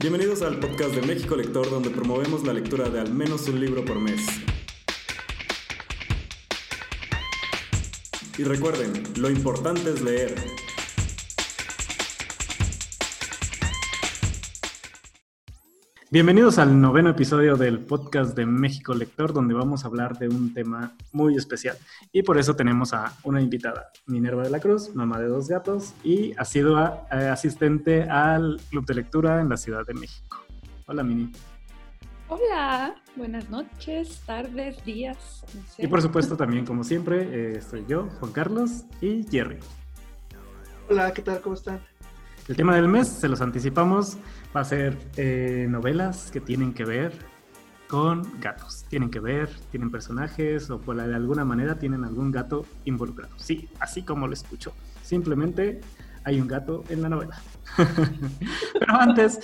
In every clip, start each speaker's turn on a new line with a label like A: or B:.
A: Bienvenidos al podcast de México Lector, donde promovemos la lectura de al menos un libro por mes. Y recuerden, lo importante es leer. Bienvenidos al noveno episodio del podcast de México Lector, donde vamos a hablar de un tema muy especial. Y por eso tenemos a una invitada, Minerva de la Cruz, mamá de dos gatos y ha sido eh, asistente al Club de Lectura en la Ciudad de México. Hola, Mini.
B: Hola, buenas noches, tardes, días.
A: Y por supuesto también, como siempre, eh, estoy yo, Juan Carlos y Jerry.
C: Hola, ¿qué tal? ¿Cómo están?
A: El tema del mes, se los anticipamos, va a ser eh, novelas que tienen que ver con gatos. Tienen que ver, tienen personajes o por de alguna manera tienen algún gato involucrado. Sí, así como lo escucho. Simplemente hay un gato en la novela. Pero antes,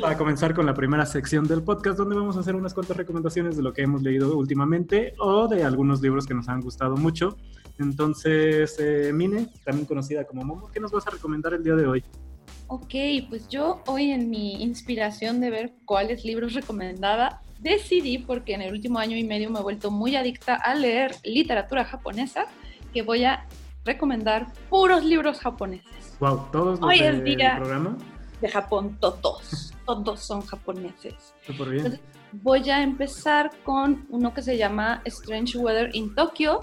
A: para comenzar con la primera sección del podcast, donde vamos a hacer unas cuantas recomendaciones de lo que hemos leído últimamente o de algunos libros que nos han gustado mucho. Entonces, eh, Mine, también conocida como Momo, ¿qué nos vas a recomendar el día de hoy?
B: Ok, pues yo hoy en mi inspiración de ver cuáles libros recomendaba, decidí, porque en el último año y medio me he vuelto muy adicta a leer literatura japonesa, que voy a recomendar puros libros japoneses.
A: Wow, todos los
B: hoy
A: del programa.
B: De Japón, todos, todos son japoneses.
A: Súper bien.
B: voy a empezar con uno que se llama Strange Weather in Tokyo,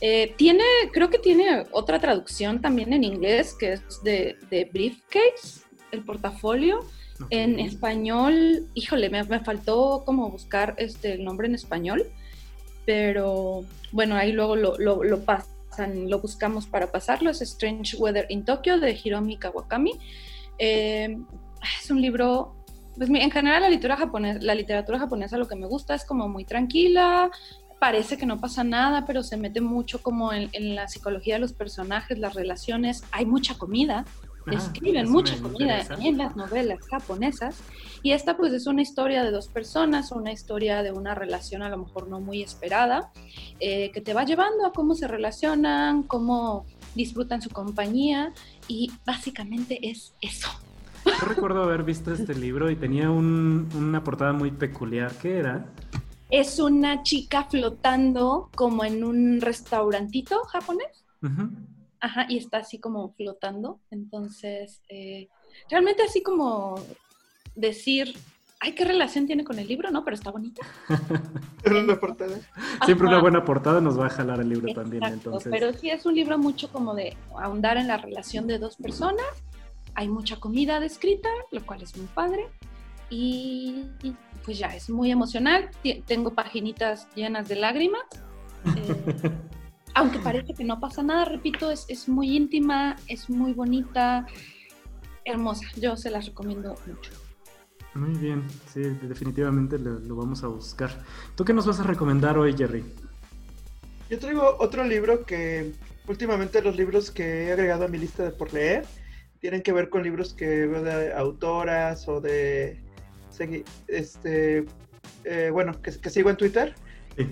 B: eh, tiene, creo que tiene otra traducción también en inglés, que es de, briefcase, el portafolio. En español, híjole, me, faltó como buscar este, el nombre en español, pero bueno, ahí luego lo, lo, pasan, lo buscamos para pasarlo. Es Strange Weather in Tokyo de Hiromi Kawakami. Eh, es un libro pues en general la literatura, japonesa, la literatura japonesa lo que me gusta es como muy tranquila, parece que no pasa nada, pero se mete mucho como en, la psicología de los personajes, las relaciones. Hay mucha comida, ah, escriben mucha comida en las novelas japonesas. Y esta pues es una historia de dos personas, una historia de una relación a lo mejor no muy esperada, eh, que te va llevando a cómo se relacionan, cómo disfrutan su compañía y básicamente es eso.
A: Yo recuerdo haber visto este libro y tenía una portada muy peculiar. ¿Qué era?
B: Es una chica flotando como en un restaurantito japonés. Ajá, y está así como flotando. Entonces, eh, realmente así como decir, ay, ¿qué relación tiene con el libro? No, pero está bonita.
C: una portada.
A: Siempre una buena portada nos va a jalar el libro también, entonces.
B: Pero sí es un libro mucho como de ahondar en la relación de dos personas. Hay mucha comida descrita, lo cual es muy padre. Y pues ya es muy emocional. Tengo paginitas llenas de lágrimas. Eh, aunque parece que no pasa nada, repito, es, es, muy íntima, es muy bonita, hermosa. Yo se las recomiendo mucho.
A: Muy bien, sí, definitivamente lo, lo, vamos a buscar. ¿Tú qué nos vas a recomendar hoy, Jerry?
C: Yo traigo otro libro que últimamente los libros que he agregado a mi lista de por leer tienen que ver con libros que veo de autoras o de este, eh, bueno, que, sigo en Twitter.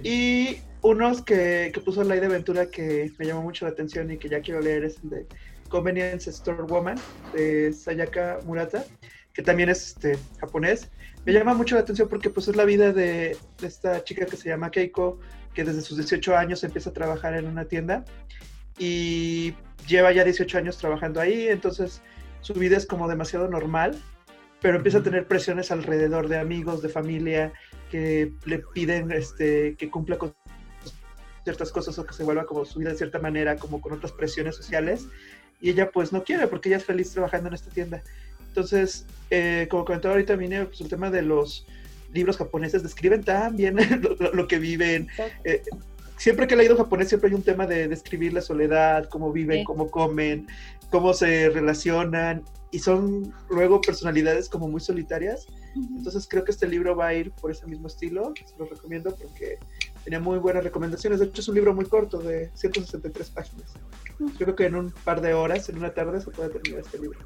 C: Y unos que, que puso de Ventura que me llamó mucho la atención y que ya quiero leer es el de Convenience Store Woman de Sayaka Murata, que también es este, japonés. Me llama mucho la atención porque pues es la vida de, de, esta chica que se llama Keiko, que desde sus 18 años empieza a trabajar en una tienda y lleva ya 18 años trabajando ahí, entonces su vida es como demasiado normal pero empieza a tener presiones alrededor de amigos, de familia, que le piden este, que cumpla con ciertas cosas o que se vuelva como su vida de cierta manera, como con otras presiones sociales. Y ella pues no quiere porque ella es feliz trabajando en esta tienda. Entonces, eh, como comentaba ahorita Mine, pues el tema de los libros japoneses describen tan bien lo, que viven. Eh, siempre que he leído japonés siempre hay un tema de describir la soledad, cómo viven, cómo comen, cómo se relacionan y son luego personalidades como muy solitarias. Entonces creo que este libro va a ir por ese mismo estilo. Se lo recomiendo porque tenía muy buenas recomendaciones. De hecho es un libro muy corto de 163 páginas. Creo que en un par de horas, en una tarde, se puede terminar este libro.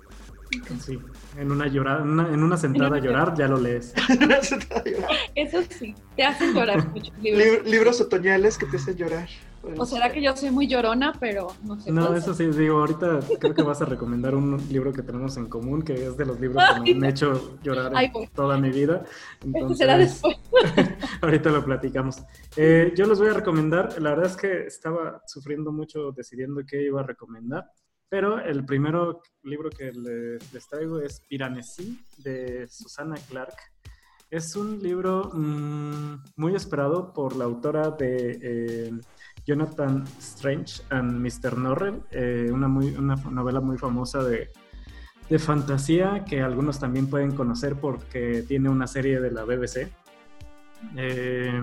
A: Sí, en una llorada, en una sentada a llorar ya lo lees.
B: Eso sí, te hacen llorar mucho.
C: Libros. libros otoñales que te hacen llorar.
B: O será que yo soy muy llorona, pero no sé.
A: No, eso sí, digo, ahorita creo que vas a recomendar un libro que tenemos en común, que es de los libros que me han hecho llorar toda mi vida.
B: Entonces, será después.
A: ahorita lo platicamos. Eh, yo les voy a recomendar, la verdad es que estaba sufriendo mucho decidiendo qué iba a recomendar, pero el primero libro que les, traigo es Piranesi de Susana Clark. Es un libro mm, muy esperado por la autora de eh, Jonathan Strange and Mr. Norrell, eh, una, muy, una novela muy famosa de, de, fantasía que algunos también pueden conocer porque tiene una serie de la BBC. Eh,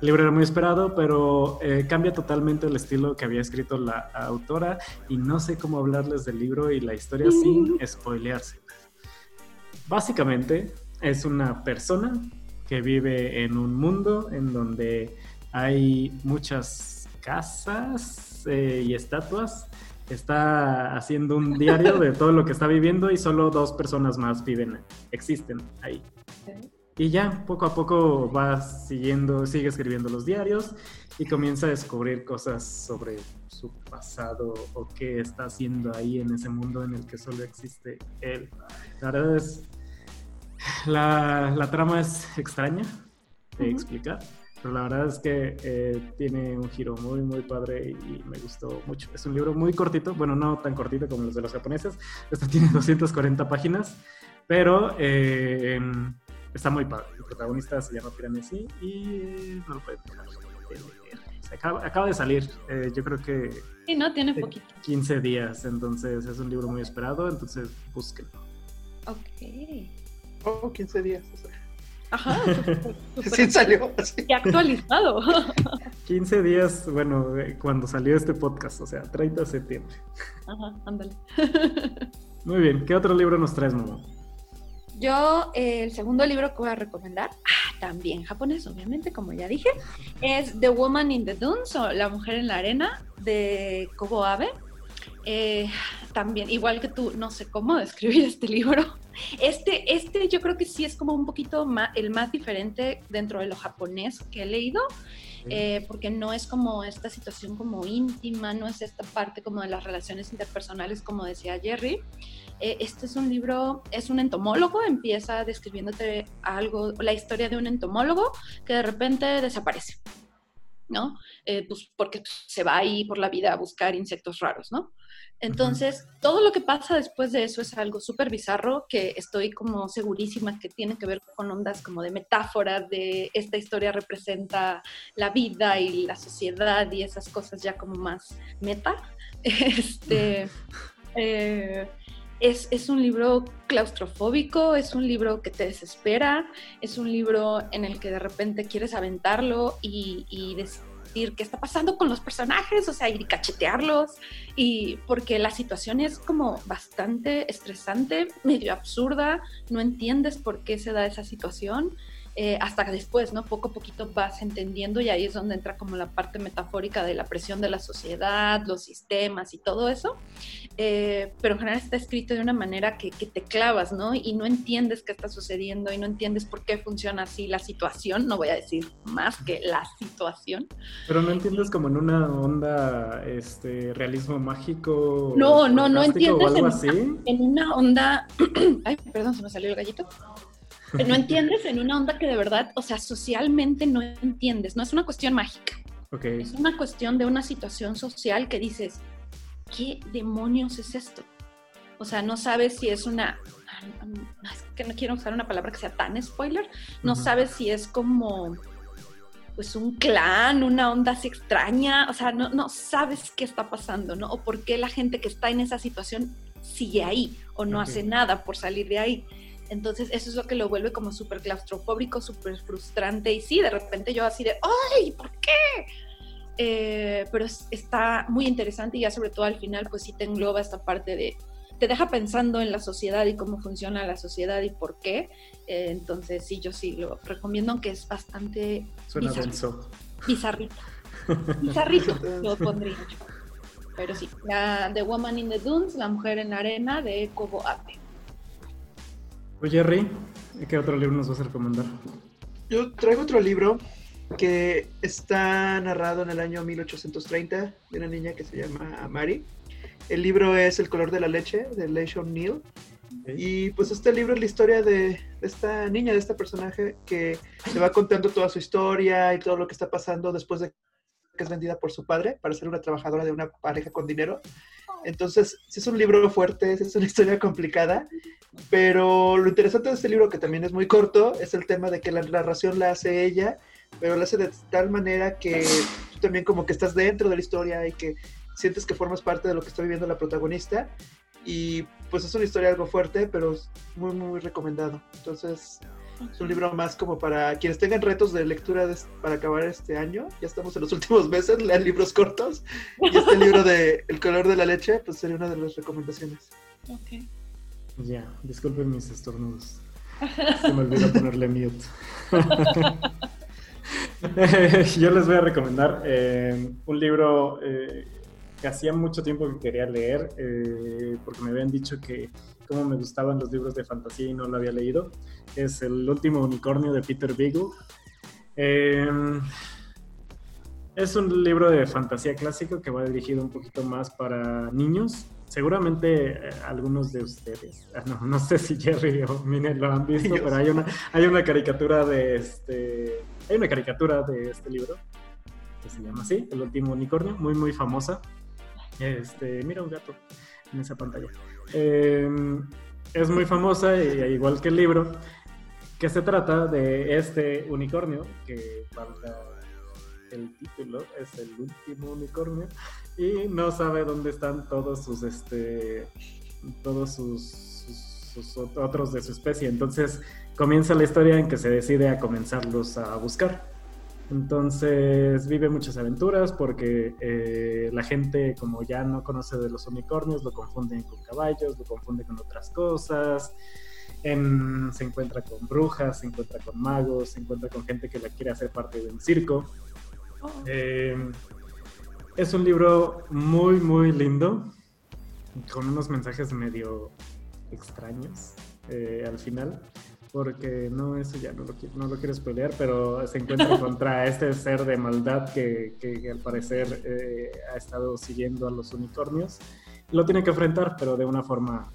A: el libro era muy esperado, pero cambia totalmente el estilo que había escrito la autora y no sé cómo hablarles del libro y la historia sin spoilearse. Básicamente, es una persona que vive en un mundo en donde hay muchas casas eh, y estatuas. Está haciendo un diario de todo lo que está viviendo y solo dos personas más viven, existen ahí. Y ya poco a poco va siguiendo, sigue escribiendo los diarios y comienza a descubrir cosas sobre su pasado o qué está haciendo ahí en ese mundo en el que solo existe él. La verdad es la, la trama es extraña de explicar, pero la verdad es que eh, tiene un giro muy, muy padre y me gustó mucho. Es un libro muy cortito, bueno, no tan cortito como los de los japoneses, este tiene 240 páginas, pero eh, está muy padre. El protagonista se llama Piranesi y no lo pueden Acaba, acaba, de salir, eh, yo creo que...
B: Sí, no, tiene poquito.
A: 15 días, entonces es un libro muy esperado, entonces búsquenlo.
B: Ok.
C: Oh, 15 días.
B: Ajá.
C: sí salió.
B: Y actualizado.
A: 15 días, bueno, cuando salió este podcast, o sea, 30 de septiembre.
B: Ajá, ándale.
A: Muy bien, ¿qué otro libro nos traes, mamá?
B: Yo, eh, el segundo libro que voy a recomendar, ah, también japonés, obviamente, como ya dije, es The Woman in the Dunes o La Mujer en la Arena de Kobo Abe. Eh, también, igual que tú, no sé cómo describir este libro. Este, este yo creo que sí es como un poquito más, el más diferente dentro de lo japonés que he leído, eh, porque no es como esta situación como íntima, no es esta parte como de las relaciones interpersonales, como decía Jerry. Eh, este es un libro, es un entomólogo, empieza describiéndote algo, la historia de un entomólogo que de repente desaparece. ¿no? pues porque se va ahí por la vida a buscar insectos raros, ¿no? Entonces, todo lo que pasa después de eso es algo súper bizarro que estoy como segurísima que tiene que ver con ondas como de metáfora, de esta historia representa la vida y la sociedad y esas cosas ya como más meta. Este, eh, es, es, un libro claustrofóbico, es un libro que te desespera, es un libro en el que de repente quieres aventarlo y, y qué está pasando con los personajes, o sea, ir y cachetearlos, y porque la situación es como bastante estresante, medio absurda, no entiendes por qué se da esa situación, eh, hasta después, ¿no? Poco a poquito vas entendiendo y ahí es donde entra como la parte metafórica de la presión de la sociedad, los sistemas y todo eso. Eh, pero en general está escrito de una manera que, que, te clavas, ¿no? Y no entiendes qué está sucediendo y no entiendes por qué funciona así la situación, no voy a decir más que la situación.
A: Pero no entiendes como en una onda, este, realismo mágico.
B: No, no, no entiendes algo en, así. en una onda, ay, perdón, se me salió el gallito no entiendes en una onda que de verdad, o sea, socialmente no entiendes, no es una cuestión mágica.
A: Okay.
B: Es una cuestión de una situación social que dices, ¿qué demonios es esto? O sea, no sabes si es una... Es que no quiero usar una palabra que sea tan spoiler. No sabes si es como pues un clan, una onda así extraña, o sea, no, no sabes qué está pasando, ¿no? O por qué la gente que está en esa situación sigue ahí o no hace nada por salir de ahí. Entonces eso es lo que lo vuelve como súper claustrofóbico, súper frustrante. Y sí, de repente yo así de, ¡ay! ¿Por qué? Eh, pero está muy interesante y ya sobre todo al final pues sí te engloba esta parte de, te deja pensando en la sociedad y cómo funciona la sociedad y por qué. Eh, entonces sí, yo sí lo recomiendo, aunque es bastante...
A: Suena denso.
B: Bizarrito. Bizarrito lo pondría yo. Pero sí, la The Woman in the Dunes, La Mujer en la Arena de Kobo Ape.
A: Oye, Jerry, ¿qué otro libro nos vas a recomendar?
C: Yo traigo otro libro que está narrado en el año 1830 de una niña que se llama Mary. El libro es El color de la leche de Leisha Neal. Y pues este libro es la historia de esta niña, de este personaje que se va contando toda su historia y todo lo que está pasando después de que es vendida por su padre para ser una trabajadora de una pareja con dinero. Entonces, sí es un libro fuerte, es una historia complicada, pero lo interesante de este libro, que también es muy corto, es el tema de que la narración la hace ella, pero la hace de tal manera que tú también como que estás dentro de la historia y que sientes que formas parte de lo que está viviendo la protagonista. Y pues es una historia algo fuerte, pero es muy, muy recomendado. Entonces, es un libro más como para quienes tengan retos de lectura para acabar este año. Ya estamos en los últimos meses, lean libros cortos. Y este libro de El color de la leche, pues sería una de las recomendaciones.
B: Ok.
A: Ya, disculpen mis estornudos. Se me olvidó ponerle mute. Yo les voy a recomendar eh, un libro eh, que hacía mucho tiempo que quería leer, eh, porque me habían dicho que como me gustaban los libros de fantasía y no lo había leído. Es El último unicornio de Peter Beagle. es un libro de fantasía clásico que va dirigido un poquito más para niños. Seguramente algunos de ustedes, ah, no, no, sé si Jerry o Mine lo han visto, pero hay una, hay una caricatura de este hay una caricatura de este libro que se llama así, El último unicornio, muy muy famosa. Este, mira un gato en esa pantalla. Em, es muy famosa, y, igual que el libro, que se trata de este unicornio, que para el título es el último unicornio, y no sabe dónde están todos sus, este, todos sus, sus otros de su especie. Entonces comienza la historia en que se decide a comenzarlos a buscar. Entonces vive muchas aventuras porque eh, la gente como ya no conoce de los unicornios lo confunden con caballos, lo confunden con otras cosas. se encuentra con brujas, se encuentra con magos, se encuentra con gente que la quiere hacer parte de un circo. Eh, es un libro muy, muy lindo, con unos mensajes medio extraños eh, al final porque no, eso ya no lo, no lo quiero spoilear, pero se encuentra contra este ser de maldad que, que, al parecer eh, ha estado siguiendo a los unicornios. Lo tiene que enfrentar, pero de una forma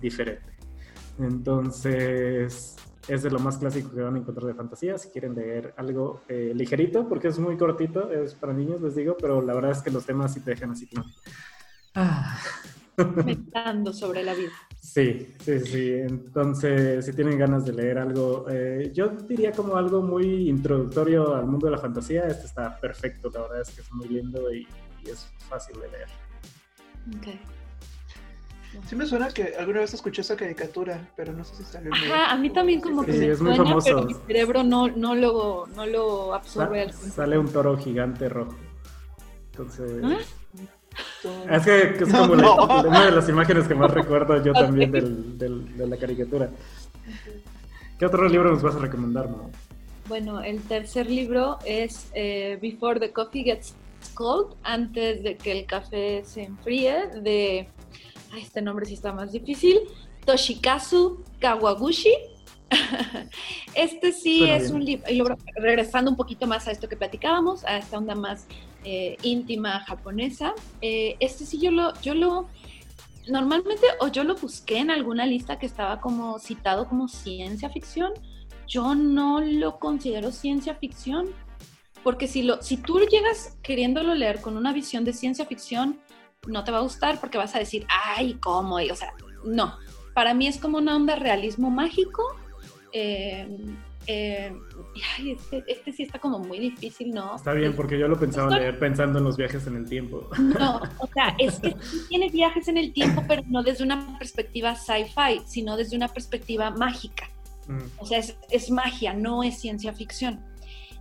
A: diferente. Entonces, es de lo más clásico que van a encontrar de fantasía. Si quieren leer algo eh, ligerito, porque es muy cortito, es para niños, les digo, pero la verdad es que los temas sí te dejan así como.
B: Ah. Meditando sobre la vida.
A: Sí, sí, sí. Entonces, si tienen ganas de leer algo, eh, yo diría como algo muy introductorio al mundo de la fantasía, este está perfecto, la verdad es que es muy lindo y, es fácil de leer.
B: Ok.
C: Sí me suena que alguna vez escuché esa caricatura, pero no sé si salió.
B: Ajá, a mí también como que
A: sí,
B: me
A: es muy famoso.
B: pero mi cerebro no, no, lo, no lo absorbe.
A: sale un toro gigante rojo. Entonces... ¿Ah? Es que es como una de las imágenes que más recuerdo yo también del, de la caricatura. ¿Qué otro libro nos vas a recomendar,
B: Bueno, el tercer libro es eh, Before the Coffee Gets Cold, antes de que el café se enfríe, de... este nombre sí está más difícil. Toshikazu Kawaguchi. este sí es un libro, regresando un poquito más a esto que platicábamos, a esta onda más eh, íntima japonesa. Eh, este sí yo lo, yo lo, normalmente o yo lo busqué en alguna lista que estaba como citado como ciencia ficción. Yo no lo considero ciencia ficción, porque si, lo, si tú llegas queriéndolo leer con una visión de ciencia ficción, no te va a gustar porque vas a decir, ay, ¿cómo? o sea, no. Para mí es como una onda realismo mágico. Eh, eh, este, este, sí está como muy difícil, ¿no?
A: Está bien, porque yo lo pensaba leer pensando en los viajes en el tiempo.
B: No, o sea, es que tiene viajes en el tiempo, pero no desde una perspectiva sci-fi, sino desde una perspectiva mágica. Mm. O sea, es, magia, no es ciencia ficción.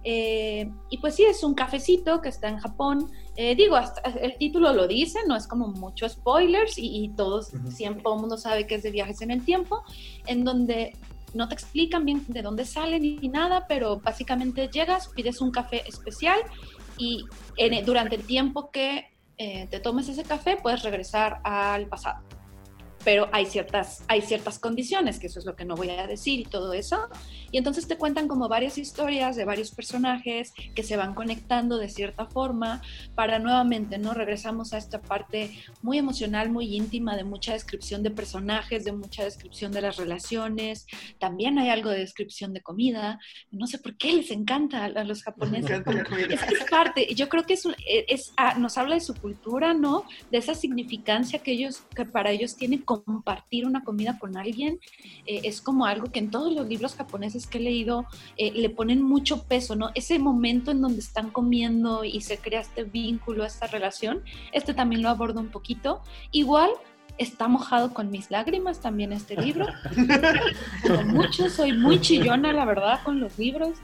B: Eh, y pues sí, es un cafecito que está en Japón. Eh, digo, hasta el título lo dice, no es como mucho spoilers y, todos, siempre todo el mundo sabe que es de viajes en el tiempo, en donde no te explican bien de dónde salen ni nada, pero básicamente llegas, pides un café especial y durante el tiempo que eh, te tomes ese café puedes regresar al pasado. Pero hay ciertas, hay ciertas condiciones, que eso es lo que no voy a decir y todo eso. Y entonces te cuentan como varias historias de varios personajes que se van conectando de cierta forma para nuevamente, ¿no? Regresamos a esta parte muy emocional, muy íntima, de mucha descripción de personajes, de mucha descripción de las relaciones. También hay algo de descripción de comida. No sé por qué les encanta a los japoneses. Es, es, parte, yo creo que es, es, ah, nos habla de su cultura, ¿no? De esa significancia que ellos, que para ellos tiene compartir una comida con alguien. Eh, es como algo que en todos los libros japoneses que he leído eh, le ponen mucho peso, ¿no? Ese momento en donde están comiendo y se crea este vínculo, esta relación, este también lo abordo un poquito. Igual está mojado con mis lágrimas también este libro. mucho, soy muy chillona, la verdad, con los libros.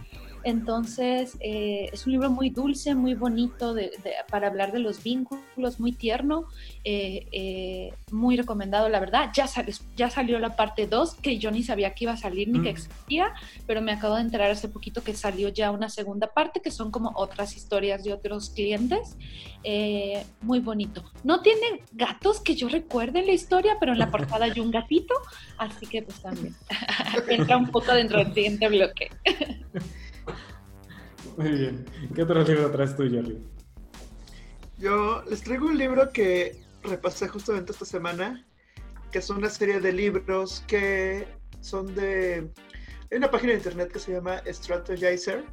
B: Entonces, eh, es un libro muy dulce, muy bonito para hablar de los vínculos, muy tierno, eh, eh, muy recomendado, la verdad. Ya, ya salió la parte 2, que yo ni sabía que iba a salir ni que mm. existía, pero me acabo de enterar hace poquito que salió ya una segunda parte, que son como otras historias de otros clientes. muy bonito. No tiene gatos que yo recuerde en la historia, pero en la portada hay un gatito, así que pues también entra un poco dentro del siguiente bloque.
A: Muy bien. ¿Qué otro libro traes tú, Jerry?
C: Yo les traigo un libro que repasé justamente esta semana, que es una serie de libros que son de... Hay una página de internet que se llama Strategizer,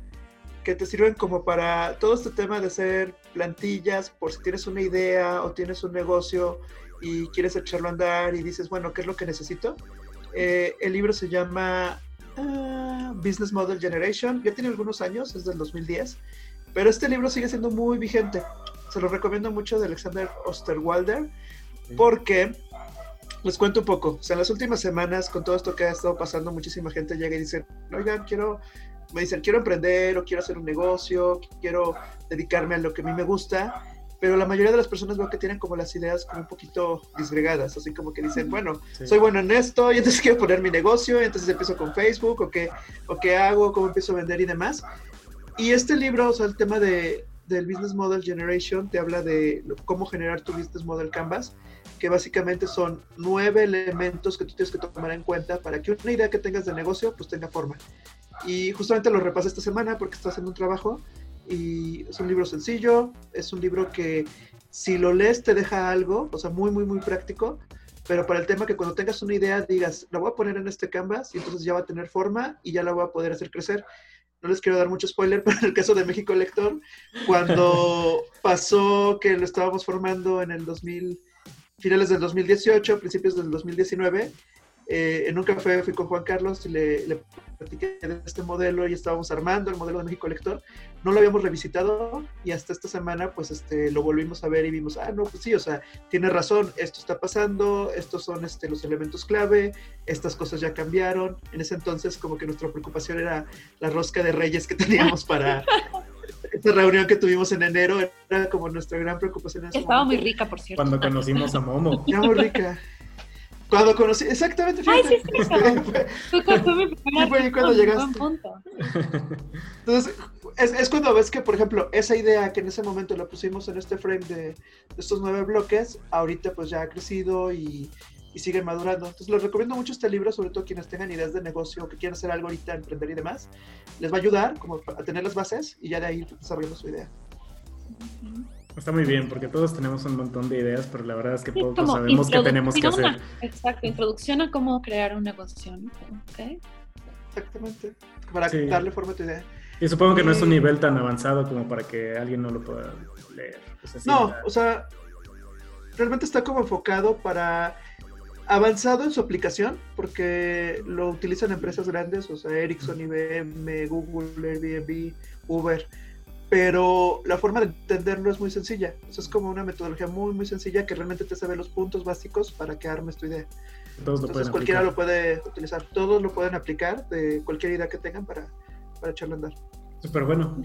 C: que te sirven como para todo este tema de hacer plantillas, por si tienes una idea o tienes un negocio y quieres echarlo a andar y dices, bueno, ¿qué es lo que necesito? Eh, el libro se llama Ah, Business Model Generation. Ya tiene algunos años, es del 2010, pero este libro sigue siendo muy vigente. Se lo recomiendo mucho de Alexander Osterwalder porque les cuento un poco. O sea, en las últimas semanas, con todo esto que ha estado pasando, muchísima gente llega y dice, oigan, quiero, me dicen, quiero emprender o quiero hacer un negocio, quiero dedicarme a lo que a mí me gusta pero la mayoría de las personas veo que tienen como las ideas como un poquito disgregadas, así como que dicen, bueno, soy bueno en esto, y entonces quiero poner mi negocio, y entonces empiezo con Facebook, o qué, o qué hago, cómo empiezo a vender y demás. Y este libro, o sea, el tema de, del Business Model Generation, te habla de cómo generar tu Business Model Canvas, que básicamente son nueve elementos que tú tienes que tomar en cuenta para que una idea que tengas de negocio, pues tenga forma. Y justamente lo repasé esta semana porque estoy haciendo un trabajo y es un libro sencillo, es un libro que si lo lees te deja algo, o sea, muy, muy, muy práctico, pero para el tema que cuando tengas una idea digas, la voy a poner en este canvas y entonces ya va a tener forma y ya la voy a poder hacer crecer. No les quiero dar mucho spoiler, pero en el caso de México Lector, cuando pasó que lo estábamos formando en el 2000, finales del 2018, principios del 2019, eh, en un café fui con Juan Carlos y le, le platiqué de este modelo y estábamos armando el modelo de México Lector. No lo habíamos revisitado y hasta esta semana pues este, lo volvimos a ver y vimos, ah, no, pues sí, o sea, tiene razón, esto está pasando, estos son este, los elementos clave, estas cosas ya cambiaron. En ese entonces como que nuestra preocupación era la rosca de reyes que teníamos para... Esta reunión que tuvimos en enero era como nuestra gran preocupación.
B: Estaba muy rica, por cierto.
A: Cuando conocimos a Momo.
C: Estaba muy rica. Cuando conocí, exactamente.
B: Ay, sí, sí, sí.
C: fue, fue cuando llegaste. Entonces, es, es, cuando ves que, por ejemplo, esa idea que en ese momento la pusimos en este frame de, de estos nueve bloques, ahorita pues ya ha crecido y, y, sigue madurando. Entonces, les recomiendo mucho este libro, sobre todo quienes tengan ideas de negocio, que quieran hacer algo ahorita, emprender y demás. Les va a ayudar como a tener las bases y ya de ahí desarrollando su idea.
A: Está muy bien, porque todos tenemos un montón de ideas, pero la verdad es que pocos sabemos qué tenemos que hacer.
B: Exacto, introducción a cómo crear un negocio. ¿okay?
C: Exactamente, para darle forma a tu idea.
A: Y supongo que no es un nivel tan avanzado como para que alguien no lo pueda leer.
C: no, o sea, realmente está como enfocado para avanzado en su aplicación, porque lo utilizan empresas grandes, o sea, Ericsson, IBM, Google, Airbnb, Uber pero la forma de entenderlo es muy sencilla. Eso es como una metodología muy, muy sencilla que realmente te sabe los puntos básicos para que armes tu idea. Entonces cualquiera lo puede utilizar, todos lo pueden aplicar de cualquier idea que tengan para, para echarlo a andar.
A: Súper bueno.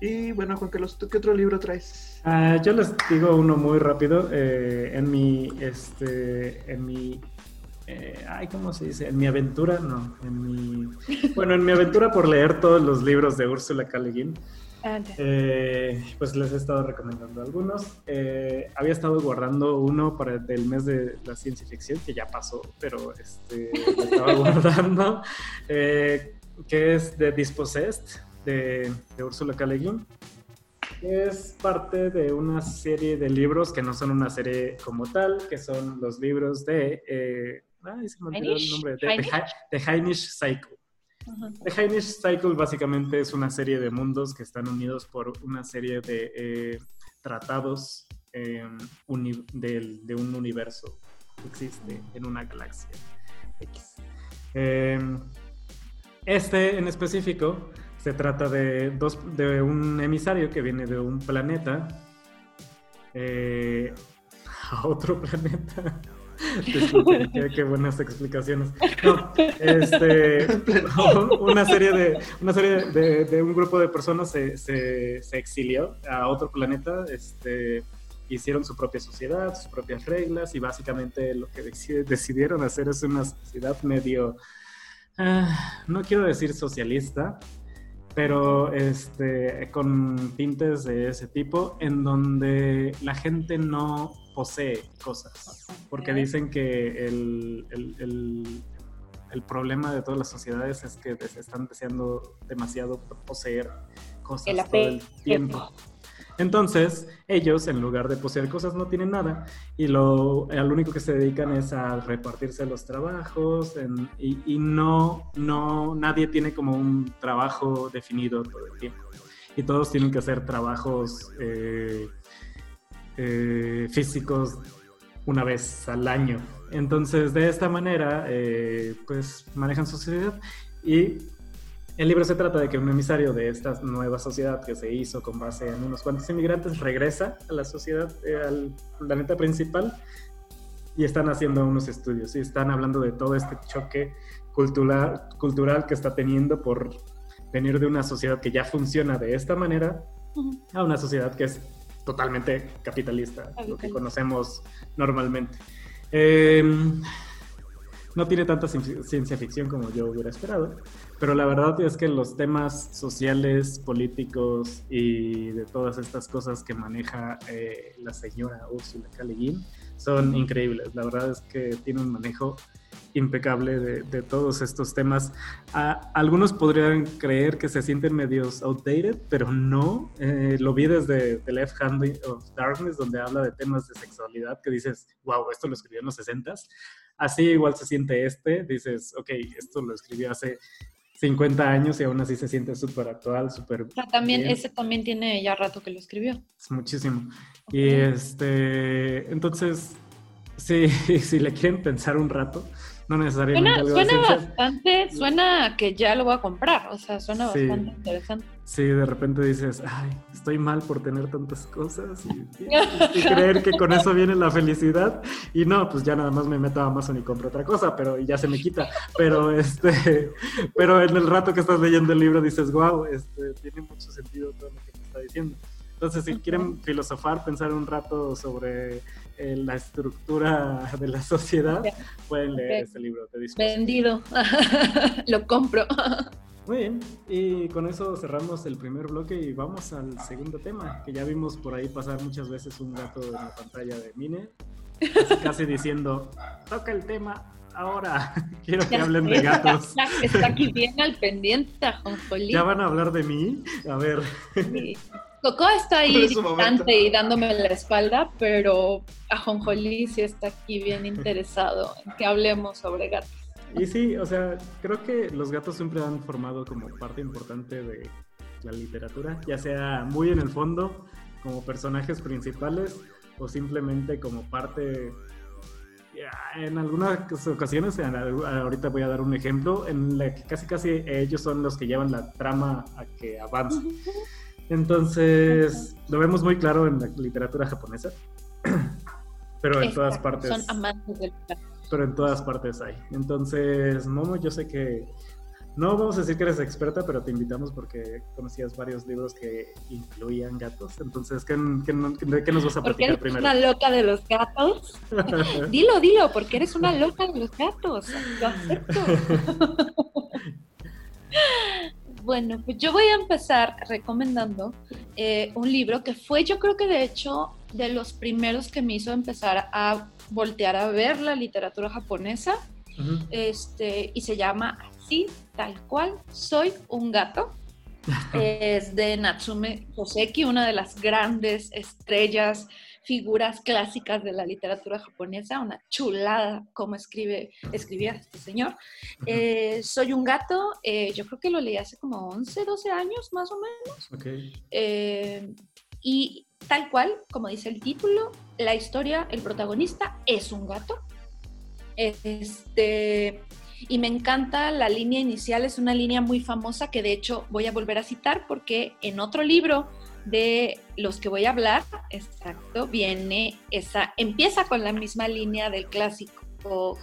C: Y bueno, Juan Carlos, ¿tú qué otro libro traes?
A: Ah, yo les digo uno muy rápido. Eh, en mi, este, en mi eh, ay, ¿cómo se dice? En mi aventura, no, en mi, bueno, en mi aventura por leer todos los libros de Úrsula K. Eh, pues les he estado recomendando algunos. Eh, había estado guardando uno para el mes de la ciencia ficción, que ya pasó, pero este, lo estaba guardando, que es The Dispossessed, de, de Ursula K. Le Guin. que Es parte de una serie de libros que no son una serie como tal, que son los libros de... eh, ay, se me olvidó el nombre. De, de, Cycle. The Heinisch Cycle básicamente es una serie de mundos que están unidos por una serie de eh, tratados eh, del- de un universo que existe en una galaxia X. Eh, este en específico se trata de, dos, de un emisario que viene de un planeta eh, a otro planeta. Disculpen, qué, qué buenas explicaciones. No, este, una serie de, una serie de, de un grupo de personas se, se, se exilió a otro planeta, este, hicieron su propia sociedad, sus propias reglas y básicamente lo que deci- decidieron hacer es una sociedad medio, ah, no quiero decir socialista, pero este, con tintes de ese tipo, en donde la gente no posee cosas, porque dicen que el, el- el- el problema de todas las sociedades es que están deseando demasiado poseer cosas
B: El
A: todo el tiempo. Entonces, ellos, en lugar de poseer cosas, no tienen nada y lo, al único que se dedican es a repartirse los trabajos en- y, y no, no, nadie tiene como un trabajo definido todo el tiempo. Y todos tienen que hacer trabajos eh, eh, físicos una vez al año. Entonces, de esta manera, eh, pues manejan su sociedad. Y el libro se trata de que un emisario de esta nueva sociedad que se hizo con base en unos cuantos inmigrantes regresa a la sociedad, eh, al planeta principal y están haciendo unos estudios. Y están hablando de todo este choque cultural, cultural que está teniendo por venir de una sociedad que ya funciona de esta manera a una sociedad que es totalmente capitalista, lo que conocemos normalmente. Eh, no tiene tanta cien- ciencia ficción como yo hubiera esperado, pero la verdad es que los temas sociales, políticos y de todas estas cosas que maneja eh, la señora Ursula K. Son increíbles. La verdad es que tiene un manejo impecable de, de todos estos temas. A- algunos podrían creer que se sienten medios outdated, pero no. Eh, lo vi desde The Left Hand of Darkness, donde habla de temas de sexualidad, que dices, wow, esto lo escribió en los 60s. Así igual se siente este, dices, ok, esto lo escribió hace 50 años y aún así se siente súper actual, súper...
B: O sea, también,
A: bien.
B: ese también tiene ya rato que lo escribió.
A: Es muchísimo. Y este, entonces, sí, si le quieren pensar un rato, no necesariamente
B: Suena,
A: algo
B: suena
A: ciencia-
B: bastante, suena a que ya lo voy a comprar, o sea, suena
A: Sí.
B: bastante interesante.
A: Sí, de repente dices, ay, estoy mal por tener tantas cosas y, y- y creer que con eso viene la felicidad. Y no, pues ya nada más me meto a Amazon y compro otra cosa, pero ya se me quita. Pero este, pero en el rato que estás leyendo el libro dices, wow, este, tiene mucho sentido todo lo que me está diciendo. Entonces, si quieren filosofar, pensar un rato sobre eh, la estructura de la sociedad,
B: Ok.
A: pueden leer
B: Ok.
A: este libro. Te.
B: Vendido. lo compro.
A: Muy bien, y con eso cerramos el primer bloque y vamos al segundo tema, que ya vimos por ahí pasar muchas veces un gato en la pantalla de Mine, casi, casi diciendo, toca el tema ahora, quiero que
B: Ya
A: hablen de gatos.
B: Está, está aquí bien al pendiente, Ajonjolí.
A: ¿Ya van a hablar de mí? A ver,
B: Sí. Coco está ahí distante y dándome la espalda, pero Ajonjolí sí está aquí bien interesado en que hablemos sobre gatos.
A: y sí, o sea, creo que los gatos siempre han formado como parte importante de la literatura, ya sea muy en el fondo, como personajes principales, o simplemente como parte En algunas ocasiones, ahorita voy a dar un ejemplo, en la que casi casi ellos son los que llevan la trama a que avance. Entonces, lo vemos muy claro en la literatura japonesa, pero en todas partes,
B: Son amantes del
A: pero en todas partes hay. Entonces, Momo, yo sé que no vamos a decir que eres experta, pero te invitamos porque conocías varios libros que incluían gatos. Entonces, ¿qué, qué, de qué nos vas a platicar
B: eres
A: primero?
B: una loca de los gatos. Dilo, dilo, porque eres una loca de los gatos. Lo acepto. bueno, pues yo voy a empezar recomendando eh, un libro que fue, yo creo que de hecho, de los primeros que me hizo empezar a voltear a ver la literatura japonesa. este, y se llama así, tal cual, Soy un gato. es de Natsume Hoseki, una de las grandes estrellas figuras clásicas de la literatura japonesa, una chulada como escribe, escribía este señor. Eh, soy un gato, eh, yo creo que lo leí hace como 11, 12 años más o menos. Eh, y tal cual, como dice el título, la historia, el protagonista es un gato. Este, y me encanta la línea inicial, es una línea muy famosa que de hecho voy a volver a citar porque en otro libro de los que voy a hablar, exacto, viene esa, empieza con la misma línea del clásico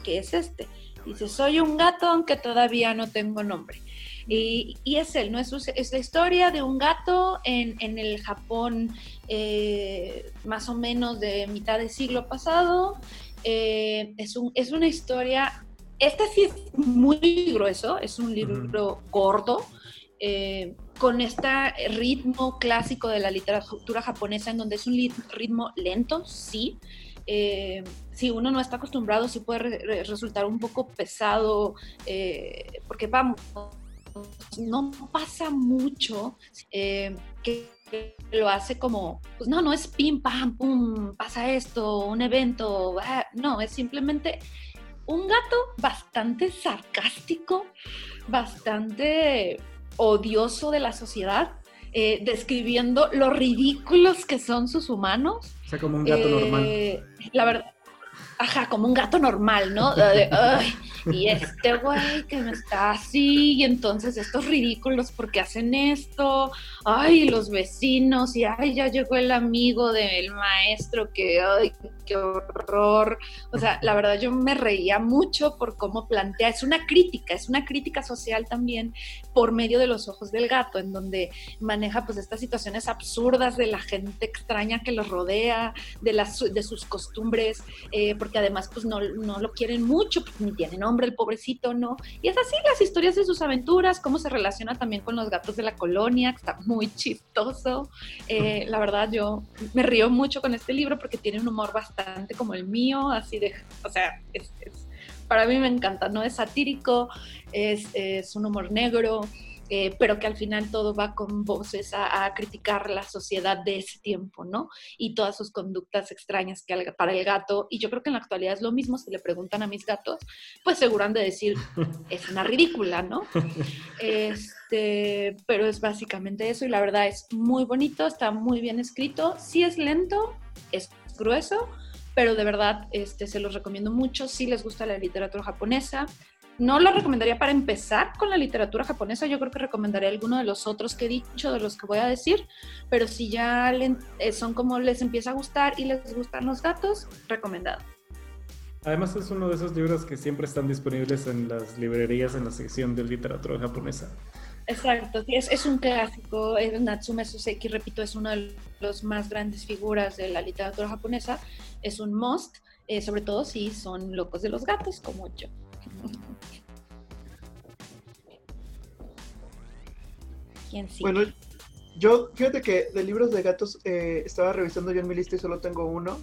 B: que es este. Dice, soy un gato aunque todavía no tengo nombre. Y, es él, ¿no? Es, es, la historia de un gato en, en el Japón eh, más o menos de mitad del siglo pasado. Eh, es, un, es una historia, este sí es muy grueso, es un libro gordo, eh, con este ritmo clásico de la literatura japonesa, en donde es un ritmo lento, sí. Eh, si uno no está acostumbrado, sí puede resultar un poco pesado, eh, porque vamos, no pasa mucho que lo hace como, pues no, no es pim, pam, pum, pasa esto, un evento, ah, no, es simplemente un gato bastante sarcástico, bastante odioso de la sociedad, eh, describiendo lo ridículos que son sus humanos.
A: O sea, como un gato normal.
B: Eh, la verdad, ajá, como un gato normal, ¿no? y este güey que no está así, y entonces estos ridículos porque hacen esto, ay, los vecinos, y ay, ya llegó el amigo del maestro, que, ay, qué horror. O sea, la verdad yo me reía mucho por cómo plantea, es una crítica, es una crítica social también por medio de los ojos del gato, en donde maneja pues estas situaciones absurdas de la gente extraña que los rodea, de, las, de sus costumbres, eh, porque además pues no, no lo quieren mucho, ni tiene nombre el pobrecito, ¿no? Y es así las historias de sus aventuras, cómo se relaciona también con los gatos de la colonia, que está muy chistoso. Eh, la verdad yo me río mucho con este libro porque tiene un humor bastante como el mío, así de, o sea, es, para mí me encanta, ¿no? Es satírico, es, es un humor negro, eh, pero que al final todo va con voces a, criticar la sociedad de ese tiempo, ¿no? Y todas sus conductas extrañas que para el gato, y yo creo que en la actualidad es lo mismo, si le preguntan a mis gatos, pues seguro han de decir, es una ridícula, ¿no? Este, pero es básicamente eso y la verdad es muy bonito, está muy bien escrito, sí es lento, es grueso, pero de verdad este, se los recomiendo mucho si les gusta la literatura japonesa. No lo recomendaría para empezar con la literatura japonesa, yo creo que recomendaría alguno de los otros que he dicho, de los que voy a decir, pero si ya eh, son como les empieza a gustar y les gustan los gatos, recomendado.
A: Además es uno de esos libros que siempre están disponibles en las librerías en la sección de literatura japonesa.
B: Exacto, es, es un clásico. Natsume Soseki, repito, es una de las más grandes figuras de la literatura japonesa. Es un must, eh, sobre todo si son locos de los gatos, como yo.
C: ¿Quién sí? Bueno, yo, fíjate que de libros de gatos eh, estaba revisando yo en mi lista y solo tengo uno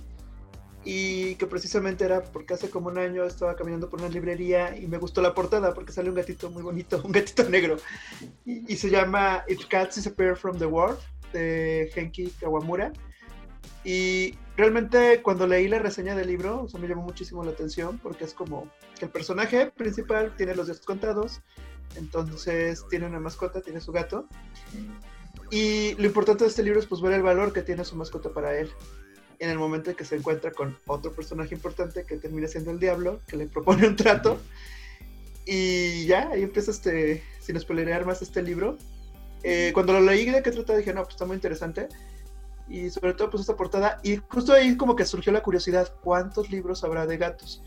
C: y que precisamente era porque hace como un año estaba caminando por una librería y me gustó la portada porque sale un gatito muy bonito, un gatito negro. Y, se llama If Cats Disappear from the World de Genki Kawamura. Y realmente cuando leí la reseña del libro me llamó muchísimo la atención porque es como que el personaje principal tiene los días contados entonces tiene una mascota, tiene su gato. Y lo importante de este libro es pues ver el valor que tiene su mascota para él en el momento en que se encuentra con otro personaje importante que termina siendo el diablo, que le propone un trato. Y ya, ahí empieza este, sin spoilerear más este libro. Eh, cuando lo leí de qué trata, dije, no, pues está muy interesante. Y sobre todo, pues esta portada. Y justo ahí como que surgió la curiosidad, ¿cuántos libros habrá de gatos?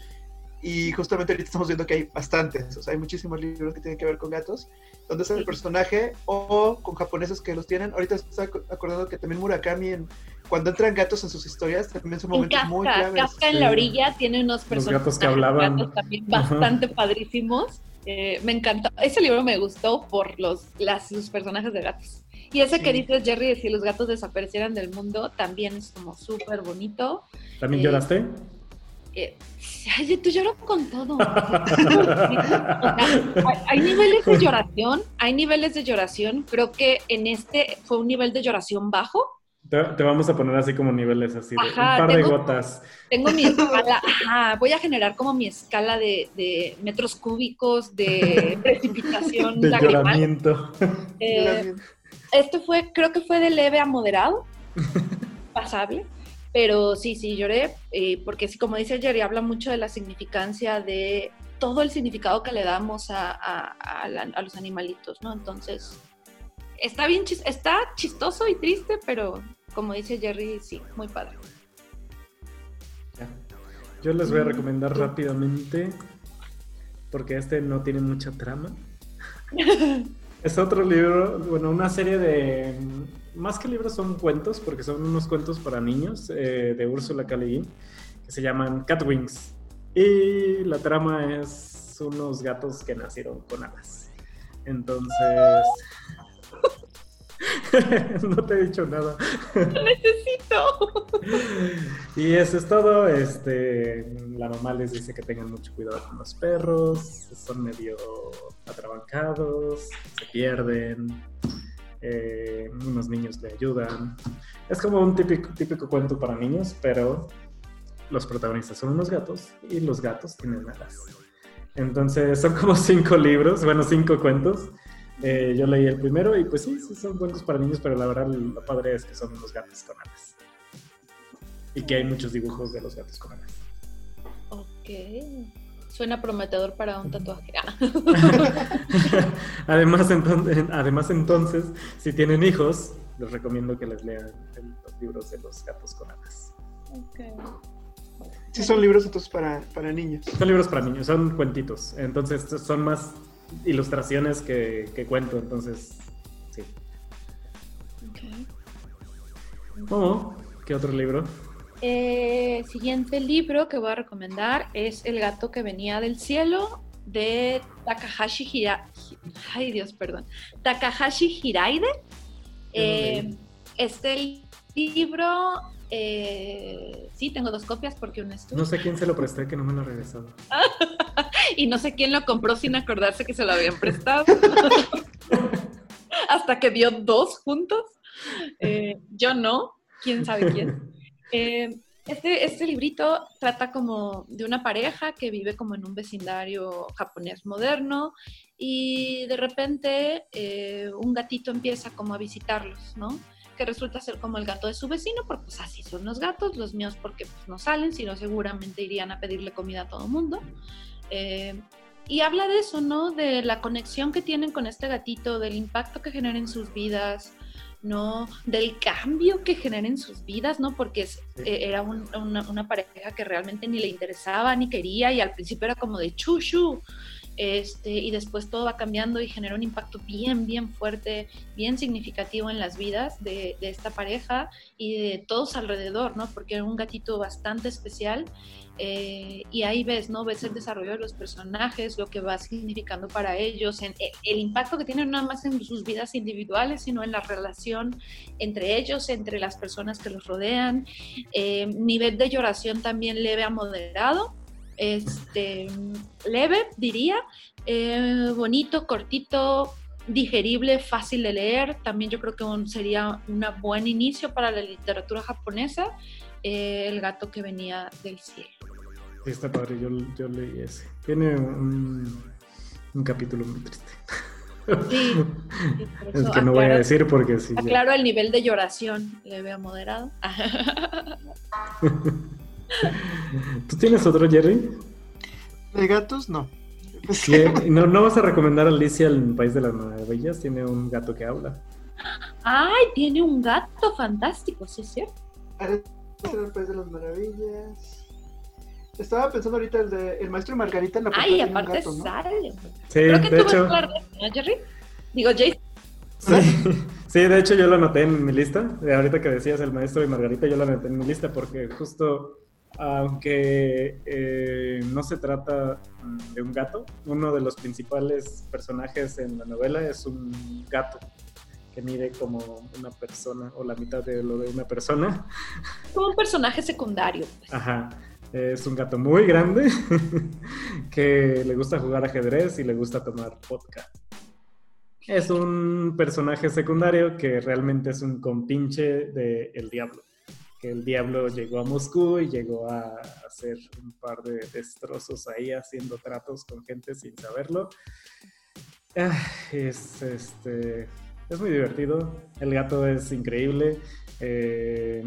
C: Y justamente ahorita estamos viendo que hay bastantes, o sea, hay muchísimos libros que tienen que ver con gatos, donde es el personaje o con japoneses que los tienen. Ahorita estoy acordando que también Murakami, en, cuando entran gatos en sus historias, también son momentos
B: Kafka,
C: muy claves.
B: Kafka en la orilla tiene unos personajes
A: gatos que hablaban.
B: también bastante padrísimos. Eh, me encantó. Ese libro me gustó por los, las, los personajes de gatos. Y ese que dices, Jerry, de si los gatos desaparecieran del mundo, también es como súper bonito.
A: ¿También eh, lloraste?
B: Eh, ay, tú lloras con todo. hay, niveles de lloración, hay niveles de lloración. Creo que en este fue un nivel de lloración bajo.
A: Te, vamos a poner así como niveles así, de un par de gotas.
B: Tengo mi escala, ajá, voy a generar como mi escala de, metros cúbicos de precipitación.
A: de lloramiento.
B: Eh, esto fue, creo que fue de leve a moderado, pasable. Pero sí, sí, lloré, eh, porque sí, como dice Jerry, habla mucho de la significancia de todo el significado que le damos a, a, los animalitos, ¿no? Entonces, está bien, está chistoso y triste, pero como dice Jerry, sí, muy padre.
A: Yo les voy a recomendar rápidamente, porque este no tiene mucha trama. es otro libro, bueno, una serie de más que libros son cuentos, porque son unos cuentos para niños eh, de Úrsula K. que se llaman Catwings. Y la trama es unos gatos que nacieron con alas. Entonces... no te he dicho nada.
B: necesito.
A: y eso es todo. Este, la mamá les dice que tengan mucho cuidado con los perros. Son medio atrabancados, se pierden eh, unos niños le ayudan. Es como un típico, típico cuento para niños, pero los protagonistas son unos gatos y los gatos tienen alas. Entonces son como cinco libros, bueno, cinco cuentos. Eh, yo leí el primero y pues sí, son cuentos para niños, pero la verdad lo padre es que son unos gatos con alas. Y que hay muchos dibujos de los gatos con alas.
B: Ok. Suena prometedor para un tatuaje.
A: además, entonces, además, entonces, si tienen hijos, les recomiendo que les lean los libros de los gatos con alas.
C: Okay. Sí, son libros entonces para, para niños.
A: Son libros para niños, son cuentitos. Entonces son más ilustraciones que, que cuento, entonces sí. Okay. ¿Cómo? ¿Qué otro libro?
B: Eh, siguiente libro que voy a recomendar es El gato que venía del cielo de Takahashi Hira... Ay, Dios, perdón. Takahashi Hiraide. Eh, este libro, eh, sí, tengo dos copias porque una es
A: No sé quién se lo presté, que no me lo ha regresado.
B: y no sé quién lo compró sin acordarse que se lo habían prestado. Hasta que vio dos juntos. Yo no, quién sabe quién. Eh, este, este librito trata como de una pareja que vive como en un vecindario japonés moderno y de repente eh, un gatito empieza como a visitarlos, ¿no? Que resulta ser como el gato de su vecino, porque pues así son los gatos, los míos porque pues, no salen, sino seguramente irían a pedirle comida a todo mundo. Eh, y habla de eso, ¿no? De la conexión que tienen con este gatito, del impacto que genera en sus vidas, ¿no? Del cambio que genera en sus vidas, ¿no? Porque eh, era una, pareja que realmente ni le interesaba ni quería y al principio era como de chuchu. Este, y después todo va cambiando y genera un impacto bien, bien fuerte, bien significativo en las vidas de, esta pareja y de todos alrededor, ¿no? Porque era un gatito bastante especial eh, y ahí ves, ¿no? Ves el desarrollo de los personajes, lo que va significando para ellos, en, el, impacto que tienen no nada más en sus vidas individuales, sino en la relación entre ellos, entre las personas que los rodean. Eh, nivel de lloración también leve a moderado. Este, leve, diría. Eh, bonito, cortito, digerible, fácil de leer. También yo creo que sería un buen inicio para la literatura japonesa. el gato que venía del cielo.
A: Sí, está padre, yo, yo leí ese. Tiene un, un capítulo muy triste. Sí, es que no voy a decir porque sí.
B: Aclaro el nivel de lloración, le veo moderado.
A: ¿Tú tienes otro, Jerry?
C: De gatos, no.
A: ¿No, ¿No vas a recomendar a Alicia el País de las Maravillas? Tiene un gato que habla.
B: ¡Ay! Tiene un gato fantástico, sí es cierto.
C: El País de las Maravillas. Estaba pensando ahorita el de El Maestro y Margarita en la
B: Ay, aparte sale.
A: Sí, Creo que de tú hecho...
B: vas a ¿no, Jerry? Digo, Jason.
A: Sí. de hecho yo lo anoté en mi lista. Ahorita que decías El Maestro y Margarita, yo lo anoté en mi lista porque justo aunque eh, no se trata de un gato, uno de los principales personajes en la novela es un gato que mide como una persona o la mitad de lo de una persona.
B: Como un personaje secundario.
A: Pues. Ajá. Es un gato muy grande que le gusta jugar ajedrez y le gusta tomar vodka. Es un personaje secundario que realmente es un compinche del el diablo el diablo llegó a Moscú y llegó a hacer un par de destrozos ahí haciendo tratos con gente sin saberlo. Ah, es, este, es muy divertido. El gato es increíble. Eh,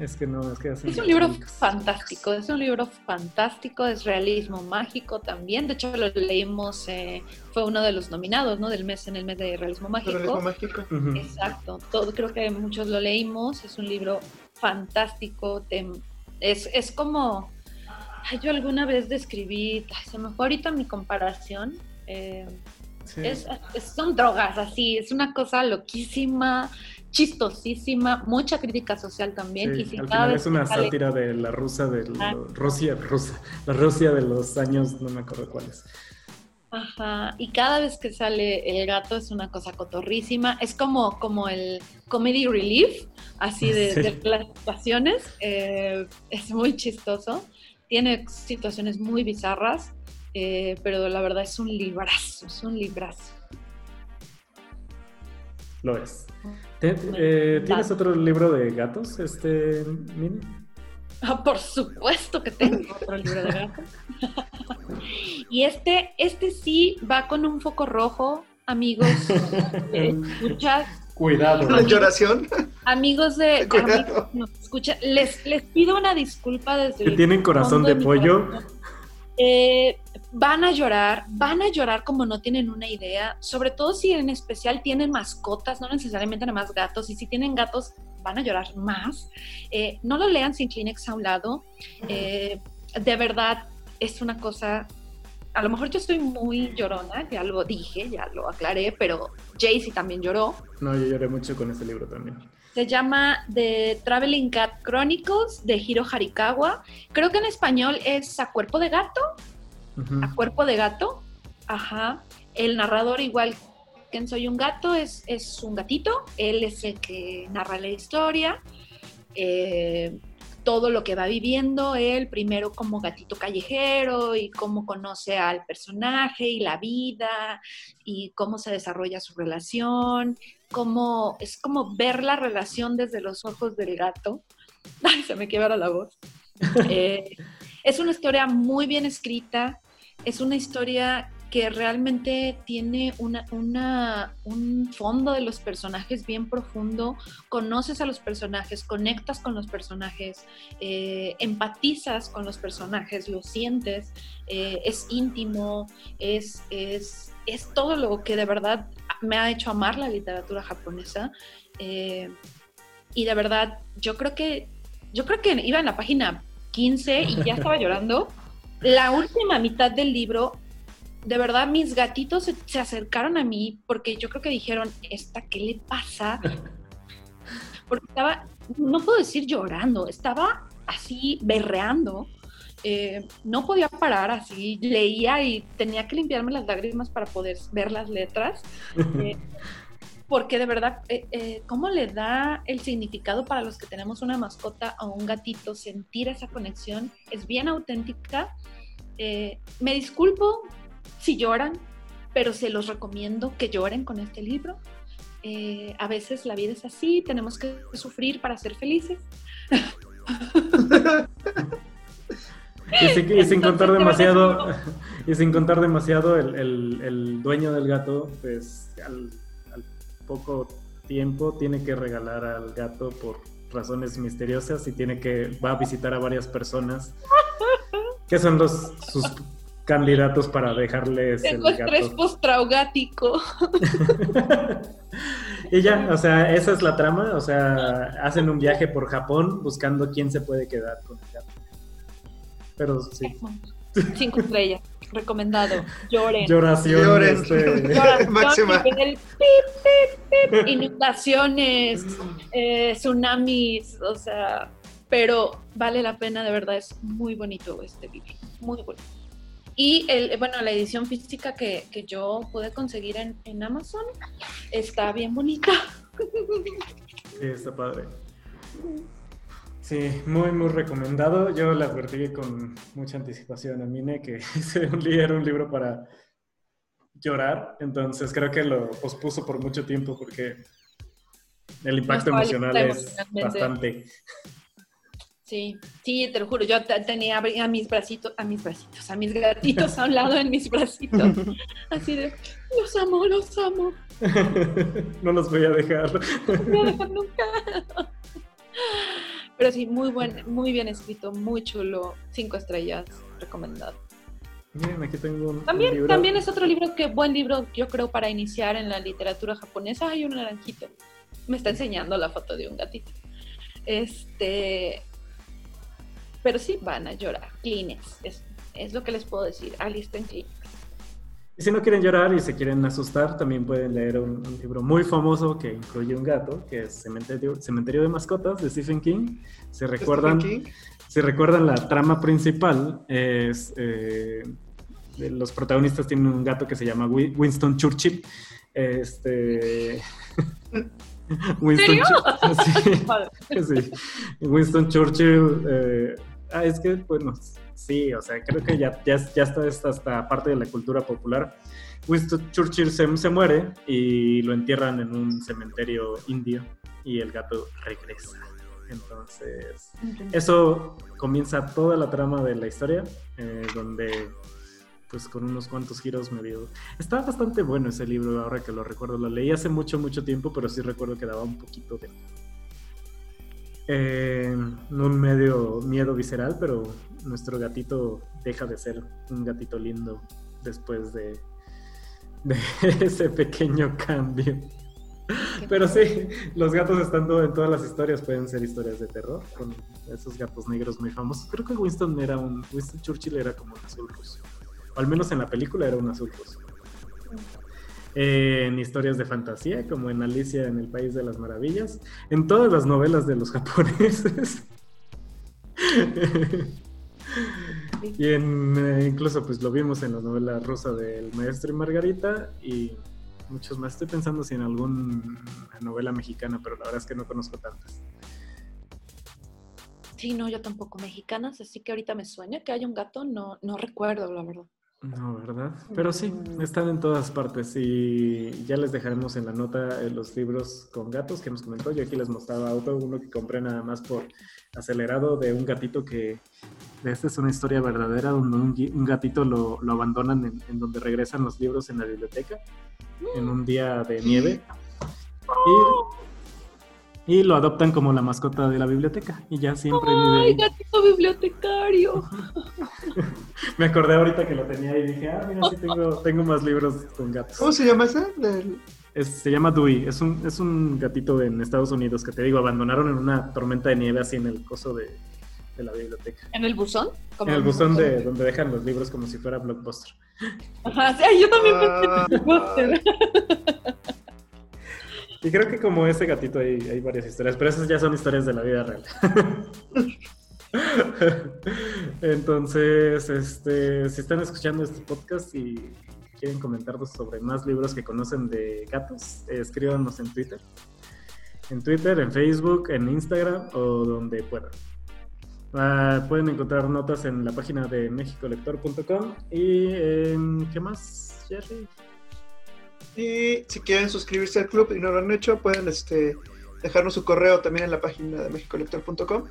A: es que no, es que
B: Es un libro fantástico, es un libro fantástico, es realismo mágico también. De hecho, lo leímos, eh, fue uno de los nominados, ¿no? Del mes en el mes de realismo mágico.
C: Realismo mágico.
B: Exacto, todo, creo que muchos lo leímos. Es un libro fantástico. es, es como. yo alguna vez describí, se me fue ahorita mi comparación. Eh, es, son drogas, así, es una cosa loquísima chistosísima, mucha crítica social también. y
A: si al es una sátira de la rusa, de ah. Rusia, rusa, la Rusia de los años, no me acuerdo cuáles.
B: Ajá, y cada vez que sale el gato es una cosa cotorrísima, es como, como el comedy relief, así de, las situaciones, eh, es muy chistoso, tiene situaciones muy bizarras, eh, pero la verdad es un librazo, es un librazo.
A: Lo es. Eh, ¿Tienes otro libro de gatos, este, Mini?
B: Ah, por supuesto que tengo otro libro de gatos. y este, este sí va con un foco rojo, amigos. escuchas.
C: Cuidado. La lloración.
B: Amigos de. escucha, les, les pido una disculpa desde.
A: Que tienen corazón de, pollo.
B: Eh, van a llorar, van a llorar como no tienen una idea, sobre todo si en especial tienen mascotas, no necesariamente nada más gatos, y si tienen gatos van a llorar más. Eh, no lo lean sin Kleenex a un lado. Eh, de verdad, es una cosa, a lo mejor yo estoy muy llorona, ya lo dije, ya lo aclaré, pero Jaycee también lloró.
A: No, yo lloré mucho con este libro también.
B: Se llama The Traveling Cat Chronicles de Hiro Harikawa. Creo que en español es A Cuerpo de Gato. A Cuerpo de Gato. Ajá. El narrador, igual que en Soy un Gato, es, es un gatito. Él es el que narra la historia. Eh, todo lo que va viviendo él, primero como gatito callejero y cómo conoce al personaje y la vida y cómo se desarrolla su relación, cómo es como ver la relación desde los ojos del gato. Ay, se me quiebra la voz. Eh, es una historia muy bien escrita, es una historia que realmente tiene una, un fondo de los personajes bien profundo, conoces a los personajes, conectas con los personajes, eh, empatizas con los personajes, lo sientes, eh, es íntimo, es, es, es, todo lo que de verdad me ha hecho amar la literatura japonesa. Eh, y de verdad, yo creo que, yo creo que iba en la página 15 y ya estaba llorando. La última mitad del libro de verdad mis gatitos se, acercaron a mí porque yo creo que dijeron, ¿esta qué le pasa? Porque estaba, no puedo decir llorando, estaba así berreando. Eh, no podía parar así, leía y tenía que limpiarme las lágrimas para poder ver las letras. Eh, porque de verdad, eh, ¿cómo le da el significado para los que tenemos una mascota o un gatito? Sentir esa conexión es bien auténtica. me disculpo si lloran, pero se los recomiendo que lloren con este libro. Eh, a veces la vida es así, tenemos que sufrir para ser felices.
A: y, sin, contar demasiado, y sin contar demasiado, el, dueño del gato, pues al, poco tiempo tiene que regalar al gato por razones misteriosas y tiene que va a visitar a varias personas que son los sus candidatos para dejarles
B: Tengo el estrés postraumático.
A: y ya, o sea, esa es la trama, o sea, hacen un viaje por Japón buscando quién se puede quedar con el gato. Pero sí.
B: Cinco estrellas, recomendado. Lloren.
A: Lloración.
C: Lloren. Este... Máxima.
B: Inundaciones, eh, tsunamis, o sea, pero vale la pena, de verdad, es muy bonito este libro, muy bonito. Y el, bueno, la edición física que, que yo pude conseguir en, en, Amazon está bien bonita.
A: Sí, está padre. Sí, muy, muy recomendado. Yo le advertí con mucha anticipación a Mine que ese era un libro para llorar, entonces creo que lo pospuso por mucho tiempo porque el impacto emocional es bastante.
B: Sí, sí, te lo juro, yo tenía a mis bracitos, a mis bracitos, a mis gatitos a un lado en mis bracitos. Así de, los amo, los amo.
A: no los voy a dejar.
B: No voy a dejar nunca. Pero sí, muy buen, muy bien escrito, muy chulo, cinco estrellas, recomendado.
A: Miren, aquí tengo un,
B: también,
A: libro.
B: También es otro libro que buen libro, yo creo, para iniciar en la literatura japonesa. Hay un naranjito. Me está enseñando la foto de un gatito. Este, pero sí van a llorar. Kleenex, es, es lo que les puedo decir. Alisten Kleenex.
A: Y si no quieren llorar y se quieren asustar, también pueden leer un, un, libro muy famoso que incluye un gato, que es Cementerio, Cementerio de Mascotas de Stephen King. Se recuerdan, King? Si recuerdan la trama principal, es eh, los protagonistas tienen un gato que se llama Winston Churchill. Este.
B: Winston
A: Churchill. Sí, sí. Winston Churchill. Eh, ah, es que, bueno, sí, o sea, creo que ya, ya, ya está esta, esta parte de la cultura popular. Winston Churchill se, se, muere y lo entierran en un cementerio indio y el gato regresa. Entonces, eso comienza toda la trama de la historia, eh, donde pues con unos cuantos giros medio... Está bastante bueno ese libro ahora que lo recuerdo. Lo leí hace mucho, mucho tiempo, pero sí recuerdo que daba un poquito de... Eh, un medio miedo visceral, pero nuestro gatito deja de ser un gatito lindo después de, de ese pequeño cambio. Pero sí, los gatos estando en todas las historias pueden ser historias de terror, con esos gatos negros muy famosos. Creo que Winston era un, Winston Churchill era como un azul ruso, o al menos en la película era un azul ruso. En historias de fantasía, como en Alicia en el País de las Maravillas, en todas las novelas de los japoneses. y en, eh, incluso pues lo vimos en la novela rusa del Maestro y Margarita y muchos más. Estoy pensando si en alguna novela mexicana, pero la verdad es que no conozco tantas.
B: Sí, no, yo tampoco mexicanas, así que ahorita me sueña que haya un gato, no, no recuerdo, la verdad.
A: No, ¿verdad? Pero sí, están en todas partes y ya les dejaremos en la nota eh, los libros con gatos que nos comentó. Yo aquí les mostraba otro, uno que compré nada más por acelerado de un gatito que... Esta es una historia verdadera donde un, un gatito lo, lo abandonan en, en, donde regresan los libros en la biblioteca en un día de nieve. Y, y lo adoptan como la mascota de la biblioteca y ya siempre vive
B: ¡Ay, gatito bibliotecario!
A: Me acordé ahorita que lo tenía y dije, ah, mira, sí tengo, tengo más libros con gatos.
C: ¿Cómo se llama ese? Del...
A: Es, se llama Dewey, es un, es un gatito en Estados Unidos que te digo, abandonaron en una tormenta de nieve así en el coso de, de la biblioteca.
B: ¿En el buzón?
A: En el buzón de donde dejan los libros como si fuera blockbuster.
B: Ajá, sí, yo también pensé en blockbuster.
A: Y creo que como ese gatito hay, varias historias, pero esas ya son historias de la vida real. Entonces, este, si están escuchando este podcast y quieren comentarnos sobre más libros que conocen de gatos, escríbanos en Twitter. En Twitter, en Facebook, en Instagram o donde puedan. Uh, pueden encontrar notas en la página de mexicolector.com y en, ¿qué más, Jerry?
C: Y si quieren suscribirse al club y no lo han hecho, pueden este, dejarnos su correo también en la página de mexicolector.com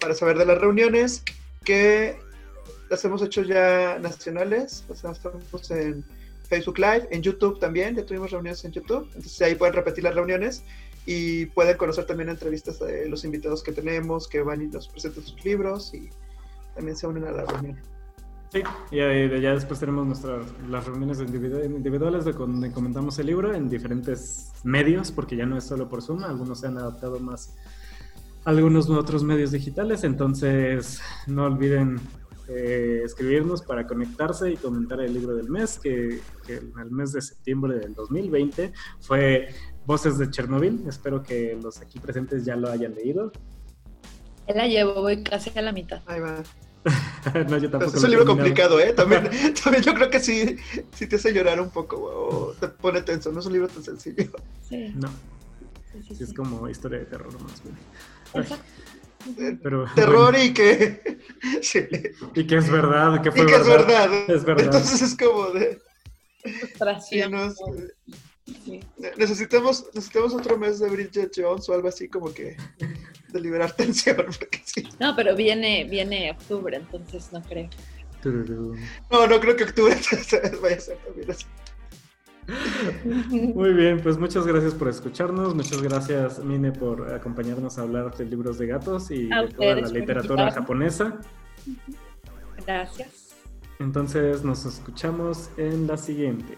C: para saber de las reuniones que las hemos hecho ya nacionales, sea, estamos en Facebook Live, en YouTube también, ya tuvimos reuniones en YouTube, entonces ahí pueden repetir las reuniones y pueden conocer también entrevistas de los invitados que tenemos, que van y nos presentan sus libros y también se unen a la reunión.
A: Sí, y ya después tenemos nuestras las reuniones individuales donde comentamos el libro en diferentes medios, porque ya no es solo por Zoom, algunos se han adaptado más a algunos otros medios digitales, entonces no olviden eh, escribirnos para conectarse y comentar el libro del mes, que, que en el mes de septiembre del 2020 fue Voces de Chernobyl. Espero que los aquí presentes ya lo hayan leído.
B: Él la llevo, voy casi a la mitad.
C: Ahí va.
A: no, yo tampoco.
C: Es un libro complicado, ¿eh? También, también yo creo que sí, sí te hace llorar un poco, o te pone tenso. No es un libro tan sencillo.
B: Sí,
A: No,
B: sí, sí,
A: sí es como historia de terror más bien.
B: Exacto.
A: Pero,
C: Terror
A: bueno,
C: y que... sí,
A: y que es verdad, que fue
C: y que es verdad.
A: Es verdad.
C: Entonces es como de... Sí,
B: Frustración.
C: no, es-
B: Sí.
C: necesitamos, necesitamos otro mes de Bridget Jones o algo así como que de liberar tensión, porque sí.
B: No, pero viene, viene octubre, entonces no creo.
A: Tururú.
C: No, no creo que octubre vaya a ser también así.
A: Muy bien, pues muchas gracias por escucharnos, muchas gracias Mine por acompañarnos a hablar de libros de gatos y
B: A
A: de toda la literatura japonesa.
B: Gracias.
A: Entonces nos escuchamos en la siguiente.